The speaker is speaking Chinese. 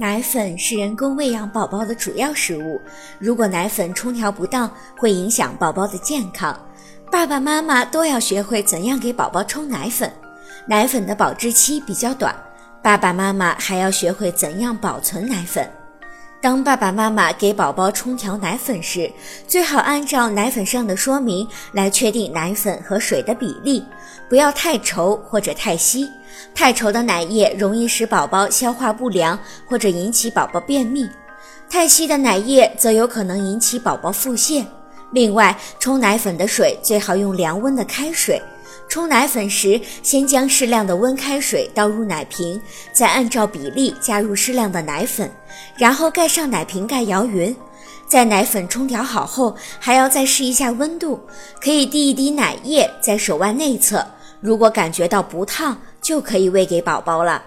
奶粉是人工喂养宝宝的主要食物，如果奶粉冲调不当，会影响宝宝的健康。爸爸妈妈都要学会怎样给宝宝冲奶粉。奶粉的保质期比较短，爸爸妈妈还要学会怎样保存奶粉。当爸爸妈妈给宝宝冲调奶粉时，最好按照奶粉上的说明来确定奶粉和水的比例，不要太稠或者太稀。太稠的奶液容易使宝宝消化不良或者引起宝宝便秘，太稀的奶液则有可能引起宝宝腹泻。另外，冲奶粉的水最好用凉温的开水。冲奶粉时，先将适量的温开水倒入奶瓶，再按照比例加入适量的奶粉，然后盖上奶瓶盖摇匀。在奶粉冲调好后，还要再试一下温度，可以滴一滴奶液在手腕内侧，如果感觉到不烫，就可以喂给宝宝了。